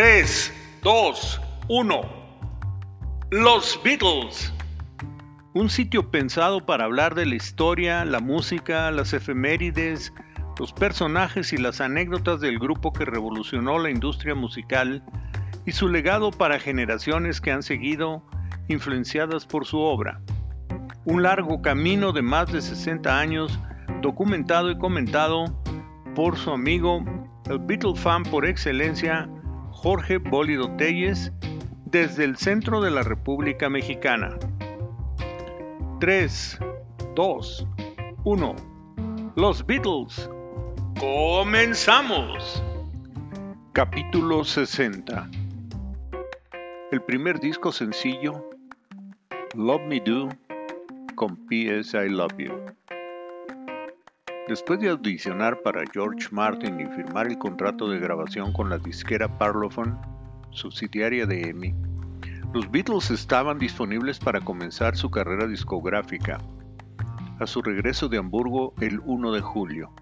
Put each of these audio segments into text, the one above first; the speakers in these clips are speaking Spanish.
3, 2, 1. Los Beatles. Un sitio pensado para hablar de la historia, la música, las efemérides, los personajes y las anécdotas del grupo que revolucionó la industria musical y su legado para generaciones que han seguido influenciadas por su obra. Un largo camino de más de 60 años documentado y comentado por su amigo, el Beatle fan por excelencia, Jorge Bólido Telles, desde el centro de la República Mexicana. 3, 2, 1. Los Beatles. Comenzamos. Capítulo 60. El primer disco sencillo, Love Me Do, con P.S. I Love You. Después de audicionar para George Martin y firmar el contrato de grabación con la disquera Parlophone, subsidiaria de EMI, los Beatles estaban disponibles para comenzar su carrera discográfica. A su regreso de Hamburgo el 1 de julio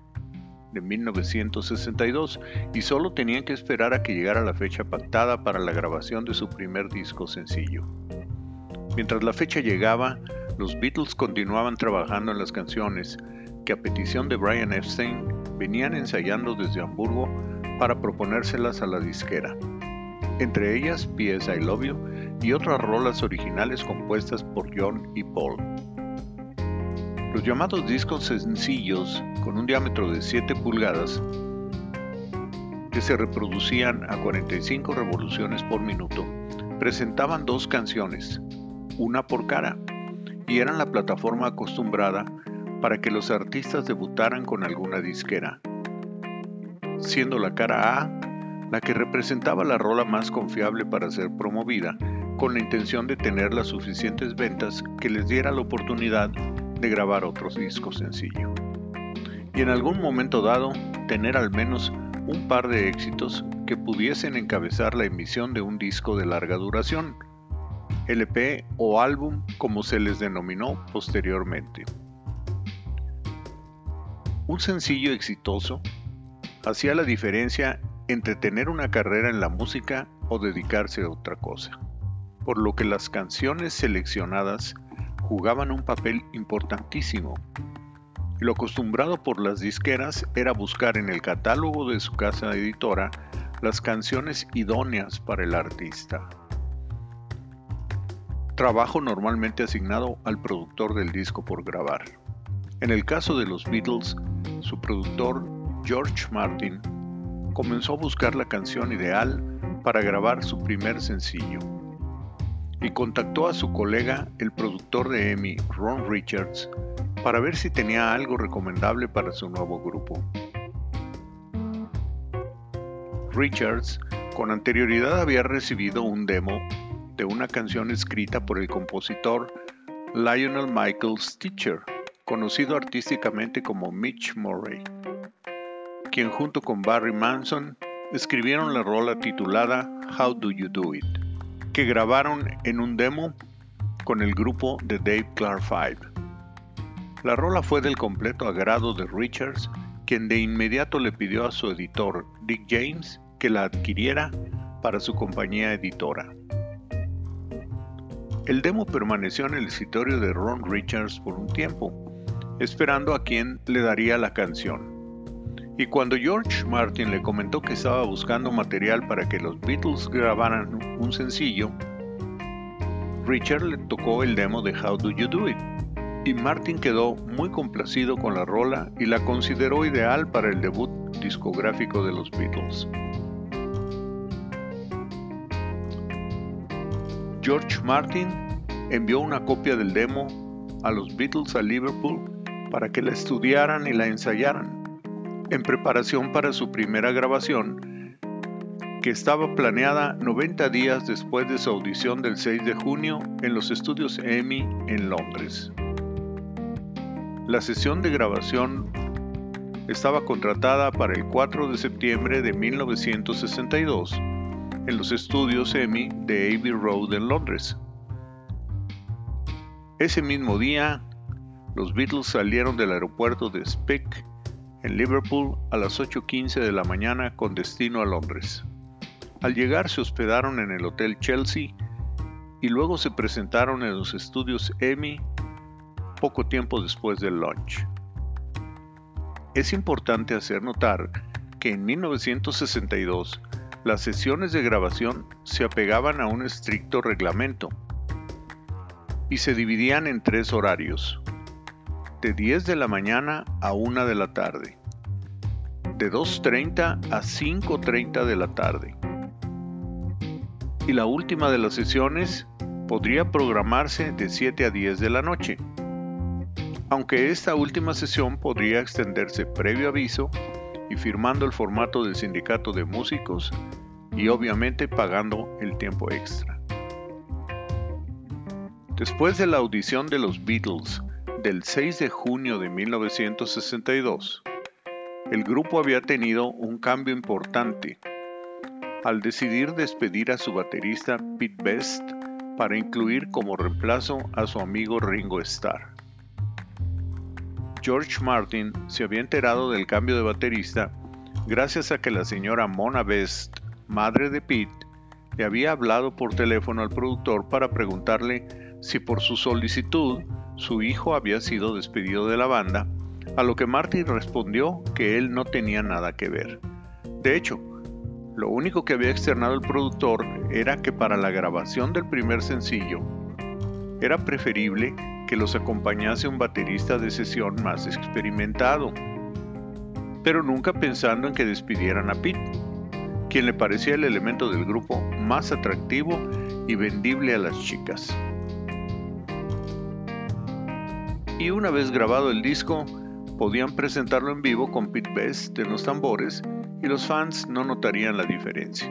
de 1962 y solo tenían que esperar a que llegara la fecha pactada para la grabación de su primer disco sencillo. Mientras la fecha llegaba, los Beatles continuaban trabajando en las canciones, que a petición de Brian Epstein venían ensayando desde Hamburgo para proponérselas a la disquera. Entre ellas P.S. I Love You y otras rolas originales compuestas por John y Paul. Los llamados discos sencillos con un diámetro de 7 pulgadas que se reproducían a 45 revoluciones por minuto presentaban dos canciones, una por cara, y eran la plataforma acostumbrada para que los artistas debutaran con alguna disquera, siendo la cara A la que representaba la rola más confiable para ser promovida, con la intención de tener las suficientes ventas que les diera la oportunidad de grabar otros discos sencillo. Y en algún momento dado, tener al menos un par de éxitos que pudiesen encabezar la emisión de un disco de larga duración, LP o álbum como se les denominó posteriormente. Un sencillo exitoso hacía la diferencia entre tener una carrera en la música o dedicarse a otra cosa, por lo que las canciones seleccionadas jugaban un papel importantísimo. Lo acostumbrado por las disqueras era buscar en el catálogo de su casa editora las canciones idóneas para el artista. Trabajo normalmente asignado al productor del disco por grabar. En el caso de los Beatles, su productor, George Martin, comenzó a buscar la canción ideal para grabar su primer sencillo y contactó a su colega, el productor de EMI, Ron Richards, para ver si tenía algo recomendable para su nuevo grupo. Richards con anterioridad había recibido un demo de una canción escrita por el compositor Lionel Michael Stitcher, conocido artísticamente como Mitch Murray, quien junto con Barry Manson escribieron la rola titulada How Do You Do It, que grabaron en un demo con el grupo de Dave Clark Five. La rola fue del completo agrado de Richards, quien de inmediato le pidió a su editor, Dick James, que la adquiriera para su compañía editora. El demo permaneció en el escritorio de Ron Richards por un tiempo, esperando a quien le daría la canción. Y cuando George Martin le comentó que estaba buscando material para que los Beatles grabaran un sencillo, Richard le tocó el demo de How Do You Do It, y Martin quedó muy complacido con la rola y la consideró ideal para el debut discográfico de los Beatles. George Martin envió una copia del demo a los Beatles a Liverpool para que la estudiaran y la ensayaran, en preparación para su primera grabación, que estaba planeada 90 días después de su audición del 6 de junio en los estudios EMI en Londres. La sesión de grabación estaba contratada para el 4 de septiembre de 1962 en los estudios EMI de Abbey Road en Londres. Ese mismo día, los Beatles salieron del aeropuerto de Speck en Liverpool a las 8.15 de la mañana con destino a Londres. Al llegar se hospedaron en el Hotel Chelsea y luego se presentaron en los estudios EMI poco tiempo después del lunch. Es importante hacer notar que en 1962 las sesiones de grabación se apegaban a un estricto reglamento y se dividían en tres horarios, de 10 de la mañana a 1 de la tarde, de 2.30 a 5.30 de la tarde. Y la última de las sesiones podría programarse de 7 a 10 de la noche, aunque esta última sesión podría extenderse previo aviso y firmando el formato del sindicato de músicos y obviamente pagando el tiempo extra. Después de la audición de los Beatles del 6 de junio de 1962, el grupo había tenido un cambio importante al decidir despedir a su baterista Pete Best para incluir como reemplazo a su amigo Ringo Starr. George Martin se había enterado del cambio de baterista gracias a que la señora Mona Best, madre de Pete, le había hablado por teléfono al productor para preguntarle si por su solicitud su hijo había sido despedido de la banda, a lo que Martin respondió que él no tenía nada que ver. De hecho, lo único que había externado el productor era que para la grabación del primer sencillo era preferible que los acompañase un baterista de sesión más experimentado, pero nunca pensando en que despidieran a Pete, quien le parecía el elemento del grupo más atractivo y vendible a las chicas. Y una vez grabado el disco, podían presentarlo en vivo con Pete Best en los tambores y los fans no notarían la diferencia.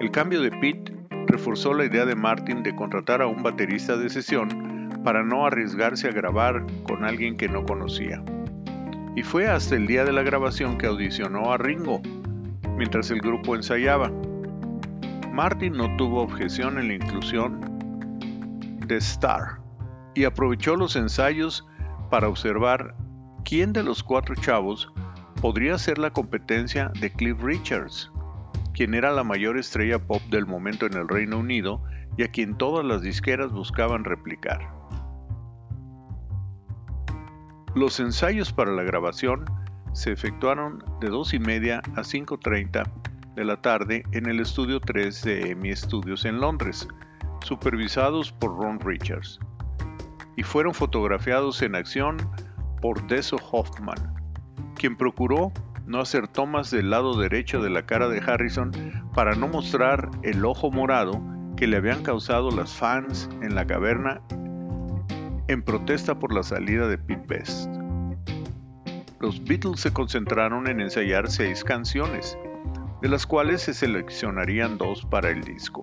El cambio de Pete reforzó la idea de Martin de contratar a un baterista de sesión para no arriesgarse a grabar con alguien que no conocía. Y fue hasta el día de la grabación que audicionó a Ringo, mientras el grupo ensayaba. Martin no tuvo objeción en la inclusión de Star, y aprovechó los ensayos para observar quién de los cuatro chavos podría ser la competencia de Cliff Richards, quien era la mayor estrella pop del momento en el Reino Unido y a quien todas las disqueras buscaban replicar. Los ensayos para la grabación se efectuaron de 2 y media a 5.30 de la tarde en el estudio 3 de EMI Studios en Londres, supervisados por Ron Richards y fueron fotografiados en acción por Deso Hoffman, quien procuró no hacer tomas del lado derecho de la cara de Harrison para no mostrar el ojo morado que le habían causado las fans en la caverna en protesta por la salida de Pete Best. Los Beatles se concentraron en ensayar seis canciones, de las cuales se seleccionarían dos para el disco.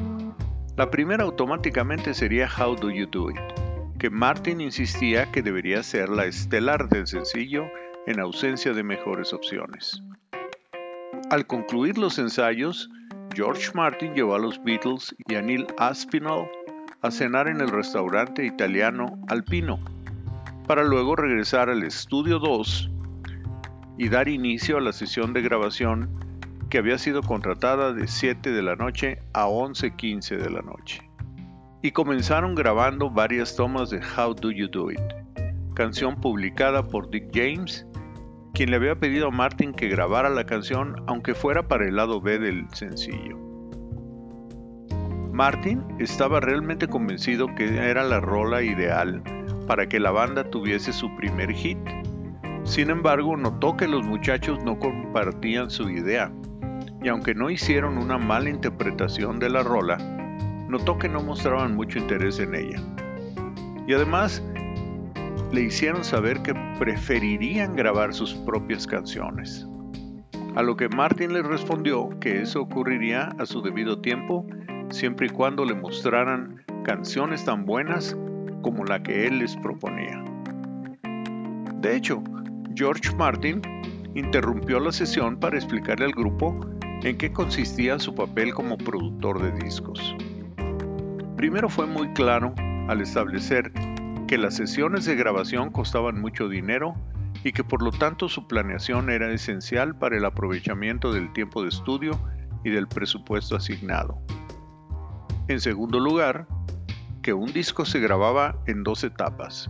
La primera automáticamente sería How Do You Do It, Martin insistía que debería ser la estelar del sencillo en ausencia de mejores opciones. Al concluir los ensayos, George Martin llevó a los Beatles y a Neil Aspinall a cenar en el restaurante italiano Alpino, para luego regresar al estudio 2 y dar inicio a la sesión de grabación que había sido contratada de 7 de la noche a 11.15 de la noche y comenzaron grabando varias tomas de How Do You Do It, canción publicada por Dick James, quien le había pedido a Martin que grabara la canción aunque fuera para el lado B del sencillo. Martin estaba realmente convencido que era la rola ideal para que la banda tuviese su primer hit. Sin embargo, notó que los muchachos no compartían su idea, y aunque no hicieron una mala interpretación de la rola, notó que no mostraban mucho interés en ella. Y además, le hicieron saber que preferirían grabar sus propias canciones. A lo que Martin les respondió que eso ocurriría a su debido tiempo, siempre y cuando le mostraran canciones tan buenas como la que él les proponía. De hecho, George Martin interrumpió la sesión para explicarle al grupo en qué consistía su papel como productor de discos. Primero fue muy claro al establecer que las sesiones de grabación costaban mucho dinero y que por lo tanto su planeación era esencial para el aprovechamiento del tiempo de estudio y del presupuesto asignado. En segundo lugar, que un disco se grababa en dos etapas.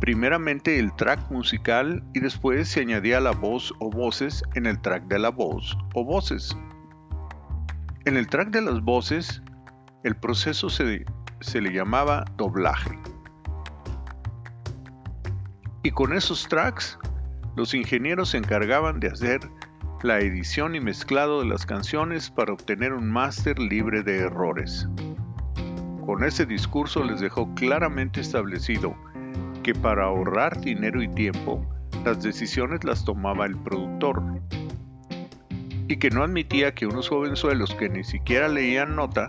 Primeramente el track musical y después se añadía la voz o voces en el track de la voz o voces. En el track de las voces, el proceso se, se le llamaba doblaje. Y con esos tracks, los ingenieros se encargaban de hacer la edición y mezclado de las canciones para obtener un máster libre de errores. Con ese discurso les dejó claramente establecido que para ahorrar dinero y tiempo, las decisiones las tomaba el productor y que no admitía que unos jovenzuelos que ni siquiera leían nota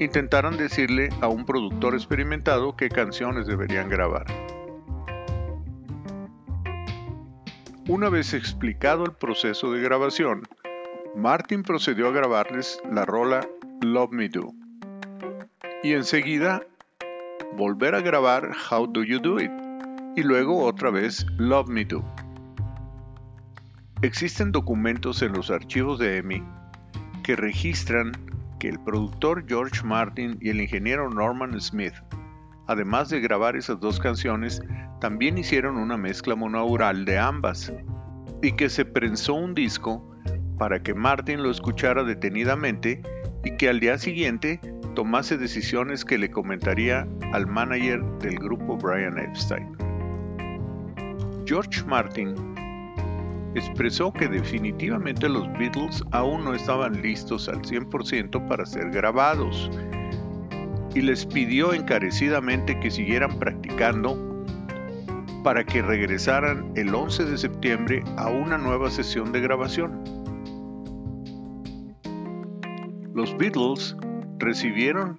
intentaran decirle a un productor experimentado qué canciones deberían grabar. Una vez explicado el proceso de grabación, Martin procedió a grabarles la rola Love Me Do y enseguida volver a grabar How Do You Do It y luego otra vez Love Me Do. Existen documentos en los archivos de EMI que registran que el productor George Martin y el ingeniero Norman Smith, además de grabar esas dos canciones, también hicieron una mezcla monaural de ambas y que se prensó un disco para que Martin lo escuchara detenidamente y que al día siguiente tomase decisiones que le comentaría al manager del grupo Brian Epstein. George Martin expresó que definitivamente los Beatles aún no estaban listos al 100% para ser grabados y les pidió encarecidamente que siguieran practicando para que regresaran el 11 de septiembre a una nueva sesión de grabación. Los Beatles recibieron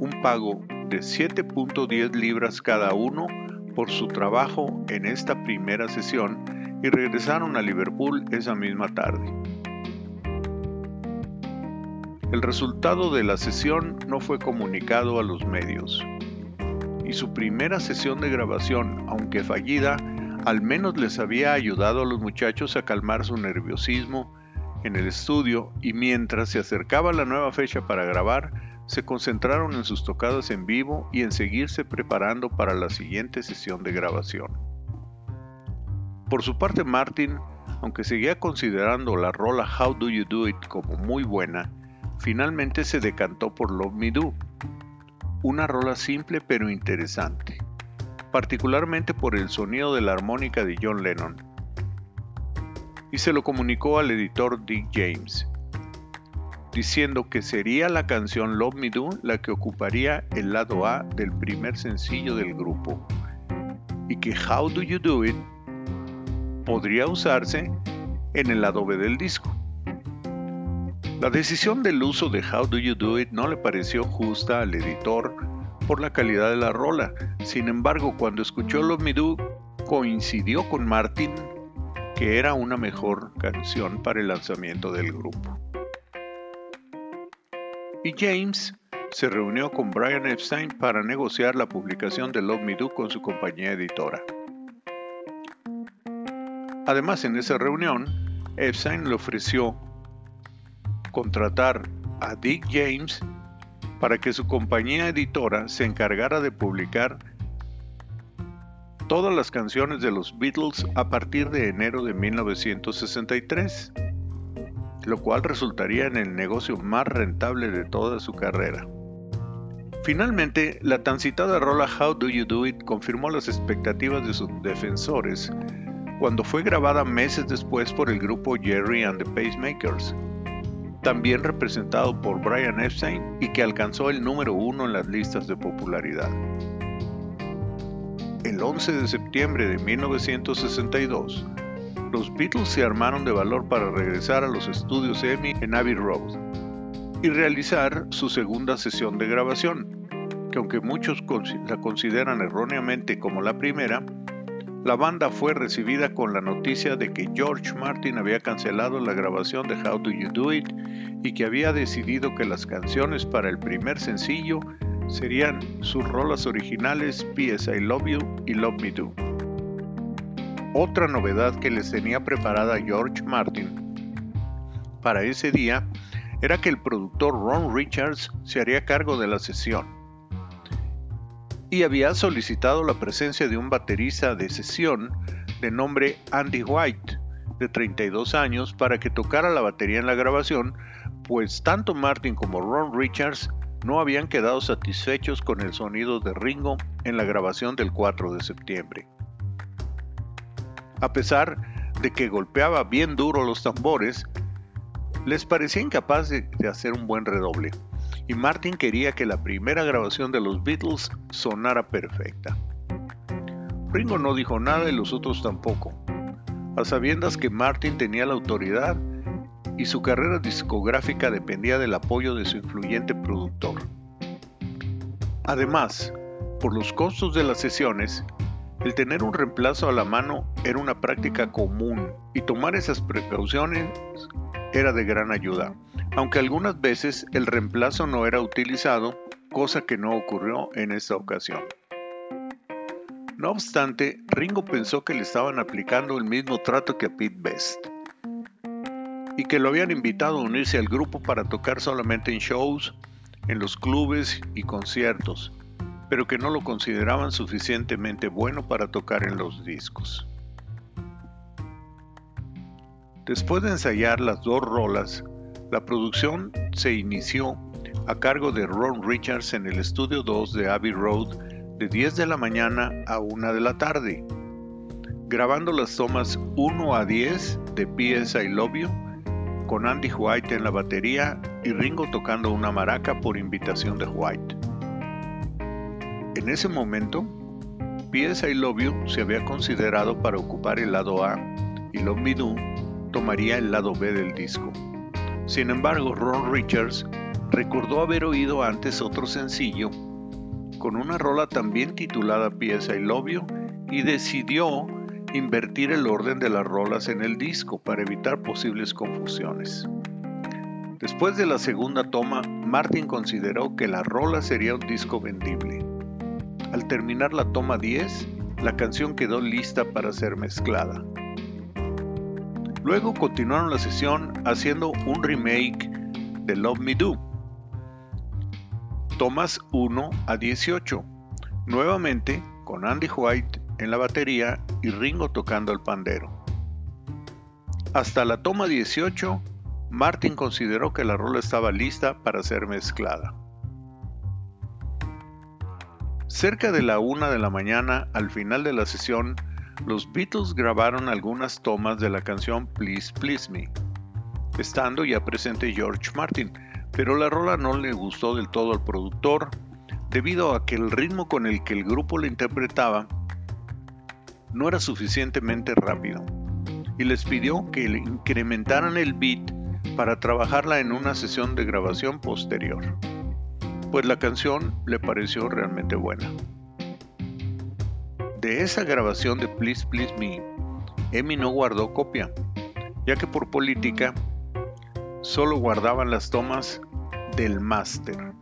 un pago de 7.10 libras cada uno por su trabajo en esta primera sesión y regresaron a Liverpool esa misma tarde. El resultado de la sesión no fue comunicado a los medios y su primera sesión de grabación, aunque fallida, al menos les había ayudado a los muchachos a calmar su nerviosismo en el estudio y mientras se acercaba la nueva fecha para grabar, se concentraron en sus tocadas en vivo y en seguirse preparando para la siguiente sesión de grabación. Por su parte Martin, aunque seguía considerando la rola How Do You Do It como muy buena, finalmente se decantó por Love Me Do, una rola simple pero interesante, particularmente por el sonido de la armónica de John Lennon, y se lo comunicó al editor Dick James, diciendo que sería la canción Love Me Do la que ocuparía el lado A del primer sencillo del grupo, y que How Do You Do It podría usarse en el lado B del disco. La decisión del uso de How Do You Do It no le pareció justa al editor por la calidad de la rola. Sin embargo, cuando escuchó Love Me Do, coincidió con Martin que era una mejor canción para el lanzamiento del grupo. Y James se reunió con Brian Epstein para negociar la publicación de Love Me Do con su compañía editora. Además, en esa reunión, Epstein le ofreció contratar a Dick James para que su compañía editora se encargara de publicar todas las canciones de los Beatles a partir de enero de 1963, lo cual resultaría en el negocio más rentable de toda su carrera. Finalmente, la tan citada rola How Do You Do It confirmó las expectativas de sus defensores cuando fue grabada meses después por el grupo Jerry and the Pacemakers, también representado por Brian Epstein y que alcanzó el número uno en las listas de popularidad. El 11 de septiembre de 1962, los Beatles se armaron de valor para regresar a los estudios EMI en Abbey Road y realizar su segunda sesión de grabación, que aunque muchos la consideran erróneamente como la primera, la banda fue recibida con la noticia de que George Martin había cancelado la grabación de How Do You Do It y que había decidido que las canciones para el primer sencillo serían sus rolas originales P.S. I Love You y Love Me Do. Otra novedad que les tenía preparada George Martin para ese día era que el productor Ron Richards se haría cargo de la sesión y había solicitado la presencia de un baterista de sesión de nombre Andy White, de 32 años, para que tocara la batería en la grabación, pues tanto Martin como Ron Richards no habían quedado satisfechos con el sonido de Ringo en la grabación del 4 de septiembre. A pesar de que golpeaba bien duro los tambores, les parecía incapaz de, hacer un buen redoble, y Martin quería que la primera grabación de los Beatles sonara perfecta. Ringo no dijo nada y los otros tampoco, a sabiendas que Martin tenía la autoridad y su carrera discográfica dependía del apoyo de su influyente productor. Además, por los costos de las sesiones, el tener un reemplazo a la mano era una práctica común y tomar esas precauciones era de gran ayuda, aunque algunas veces el reemplazo no era utilizado, cosa que no ocurrió en esta ocasión. No obstante, Ringo pensó que le estaban aplicando el mismo trato que a Pete Best y que lo habían invitado a unirse al grupo para tocar solamente en shows, en los clubes y conciertos, pero que no lo consideraban suficientemente bueno para tocar en los discos. Después de ensayar las dos rolas, la producción se inició a cargo de Ron Richards en el estudio 2 de Abbey Road de 10 de la mañana a 1 de la tarde, grabando las tomas 1 a 10 de P.S. I Love You, con Andy White en la batería y Ringo tocando una maraca por invitación de White. En ese momento, P.S. I Love You se había considerado para ocupar el lado A y Love Me tomaría el lado B del disco. Sin embargo, Ron Richards recordó haber oído antes otro sencillo con una rola también titulada. I Love You y decidió invertir el orden de las rolas en el disco para evitar posibles confusiones. Después de la segunda toma, Martin consideró que la rola sería un disco vendible. Al terminar la toma 10, la canción quedó lista para ser mezclada. Luego continuaron la sesión haciendo un remake de Love Me Do. Tomas 1 a 18, nuevamente con Andy White en la batería y Ringo tocando el pandero. Hasta la toma 18, Martin consideró que la rola estaba lista para ser mezclada. Cerca de la una de la mañana, al final de la sesión, los Beatles grabaron algunas tomas de la canción Please Please Me, estando ya presente George Martin, pero la rola no le gustó del todo al productor, debido a que el ritmo con el que el grupo la interpretaba no era suficientemente rápido, y les pidió que incrementaran el beat para trabajarla en una sesión de grabación posterior pues la canción le pareció realmente buena. De esa grabación de Please Please Me, Emi no guardó copia, ya que por política solo guardaban las tomas del máster,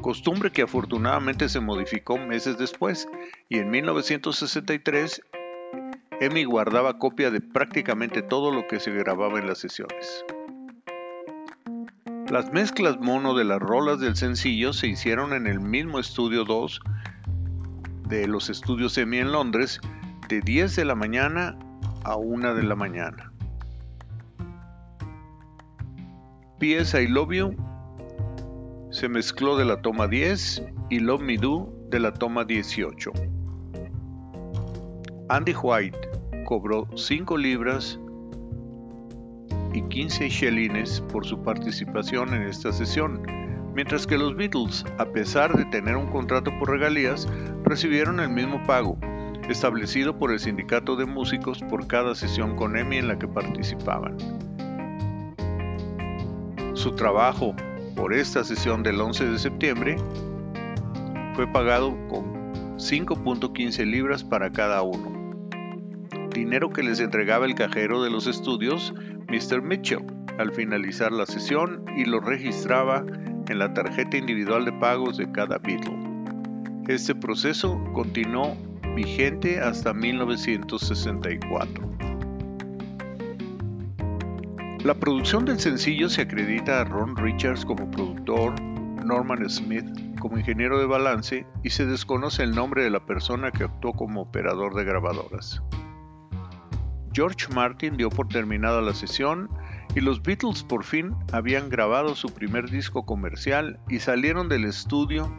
costumbre que afortunadamente se modificó meses después y en 1963 Emi guardaba copia de prácticamente todo lo que se grababa en las sesiones. Las mezclas mono de las rolas del sencillo se hicieron en el mismo estudio 2 de los estudios EMI en Londres de 10 de la mañana a 1 de la mañana. P.S. I Love You se mezcló de la toma 10 y Love Me Do de la toma 18. Andy White cobró 5 libras y 15 shelines por su participación en esta sesión, mientras que los Beatles, a pesar de tener un contrato por regalías, recibieron el mismo pago, establecido por el sindicato de músicos por cada sesión con EMI en la que participaban. Su trabajo por esta sesión del 11 de septiembre fue pagado con 5.15 libras para cada uno, dinero que les entregaba el cajero de los estudios Mr. Mitchell al finalizar la sesión y lo registraba en la tarjeta individual de pagos de cada Beatle. Este proceso continuó vigente hasta 1964. La producción del sencillo se acredita a Ron Richards como productor, Norman Smith como ingeniero de balance y se desconoce el nombre de la persona que actuó como operador de grabadoras. George Martin dio por terminada la sesión y los Beatles por fin habían grabado su primer disco comercial y salieron del estudio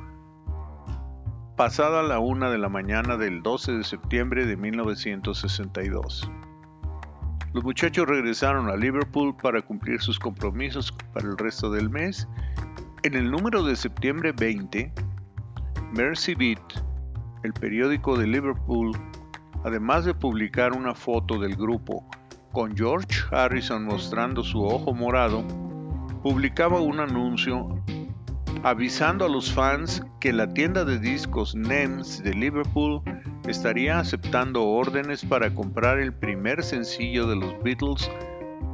pasada la una de la mañana del 12 de septiembre de 1962. Los muchachos regresaron a Liverpool para cumplir sus compromisos para el resto del mes en el número de septiembre 20, Mercy Beat, el periódico de Liverpool, además de publicar una foto del grupo con George Harrison mostrando su ojo morado, publicaba un anuncio avisando a los fans que la tienda de discos NEMS de Liverpool estaría aceptando órdenes para comprar el primer sencillo de los Beatles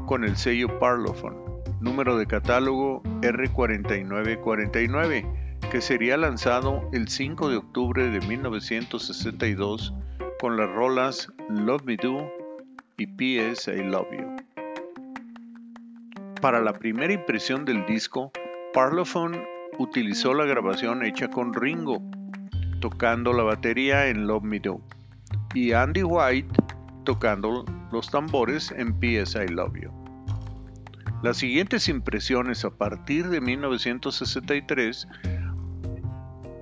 con el sello Parlophone número de catálogo R4949, que sería lanzado el 5 de octubre de 1962 con las rolas Love Me Do y P.S. I Love You. Para la primera impresión del disco, Parlophone utilizó la grabación hecha con Ringo, tocando la batería en Love Me Do, y Andy White tocando los tambores en P.S. I Love You. Las siguientes impresiones a partir de 1963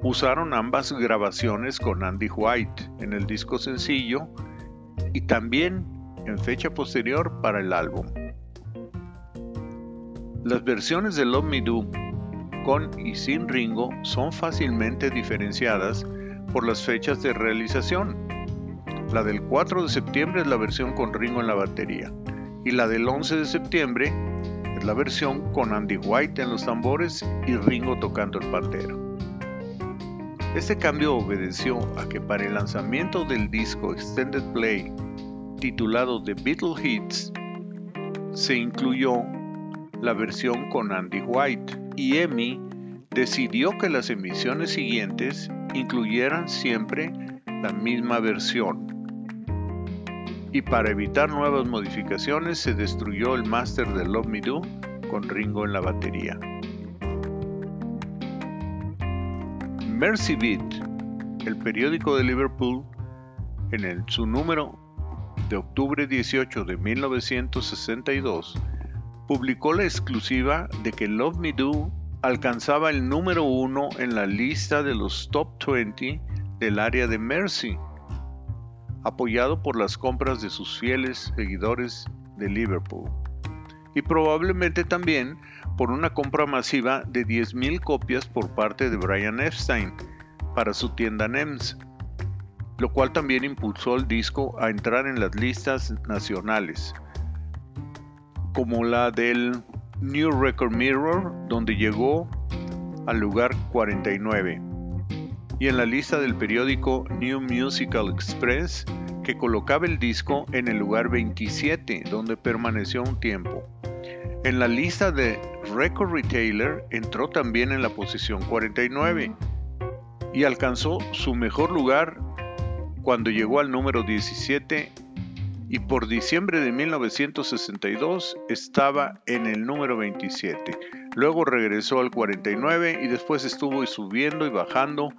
usaron ambas grabaciones con Andy White en el disco sencillo y también en fecha posterior para el álbum. Las versiones de Love Me Do con y sin Ringo son fácilmente diferenciadas por las fechas de realización. La del 4 de septiembre es la versión con Ringo en la batería y la del 11 de septiembre es la versión con Andy White en los tambores y Ringo tocando el pantero. Este cambio obedeció a que para el lanzamiento del disco Extended Play titulado The Beatle Hits se incluyó la versión con Andy White y EMI decidió que las emisiones siguientes incluyeran siempre la misma versión y para evitar nuevas modificaciones se destruyó el máster de Love Me Do con Ringo en la batería. Mercy Beat, el periódico de Liverpool, en su número de octubre 18 de 1962, publicó la exclusiva de que Love Me Do alcanzaba el número uno en la lista de los top 20 del área de Mercy apoyado por las compras de sus fieles seguidores de Liverpool, y probablemente también por una compra masiva de 10.000 copias por parte de Brian Epstein para su tienda NEMS, lo cual también impulsó el disco a entrar en las listas nacionales, como la del New Record Mirror, donde llegó al lugar 49 y en la lista del periódico New Musical Express que colocaba el disco en el lugar 27, donde permaneció un tiempo. En la lista de Record Retailer entró también en la posición 49 y alcanzó su mejor lugar cuando llegó al número 17 y por diciembre de 1962 estaba en el número 27. Luego regresó al 49 y después estuvo subiendo y bajando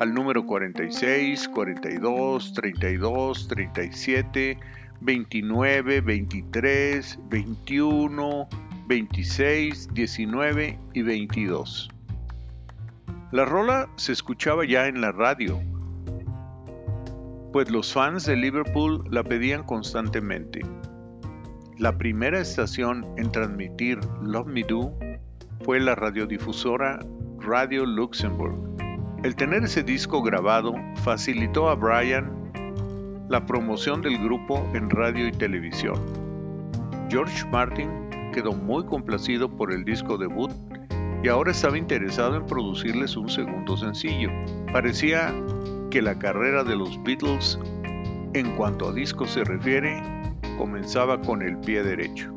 al número 46, 42, 32, 37, 29, 23, 21, 26, 19 y 22. La rola se escuchaba ya en la radio, pues los fans de Liverpool la pedían constantemente. La primera estación en transmitir Love Me Do fue la radiodifusora Radio Luxembourg el tener ese disco grabado facilitó a Brian la promoción del grupo en radio y televisión. George Martin quedó muy complacido por el disco debut y ahora estaba interesado en producirles un segundo sencillo. Parecía que la carrera de los Beatles, en cuanto a discos se refiere, comenzaba con el pie derecho.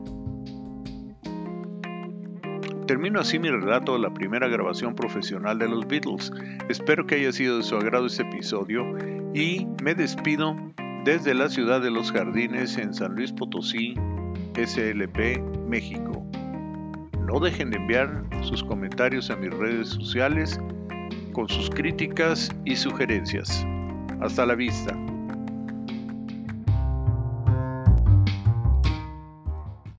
Termino así mi relato de la primera grabación profesional de los Beatles. Espero que haya sido de su agrado este episodio y me despido desde la ciudad de los jardines en San Luis Potosí, SLP México. No dejen de enviar sus comentarios a mis redes sociales con sus críticas y sugerencias. Hasta la vista.